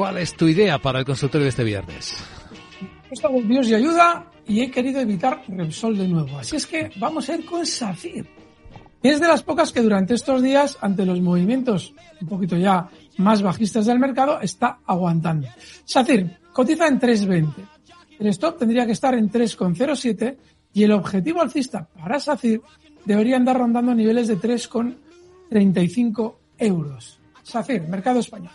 ¿cuál es tu idea para el consultorio de este viernes? Esto Dios y ayuda y he querido evitar Repsol de nuevo. Así es que vamos a ir con SACIR. Es de las pocas que durante estos días, ante los movimientos un poquito ya más bajistas del mercado, está aguantando. SACIR cotiza en 3.20. El stop tendría que estar en 3.07 y el objetivo alcista para SACIR debería andar rondando niveles de 3,35 euros. SACIR, mercado español.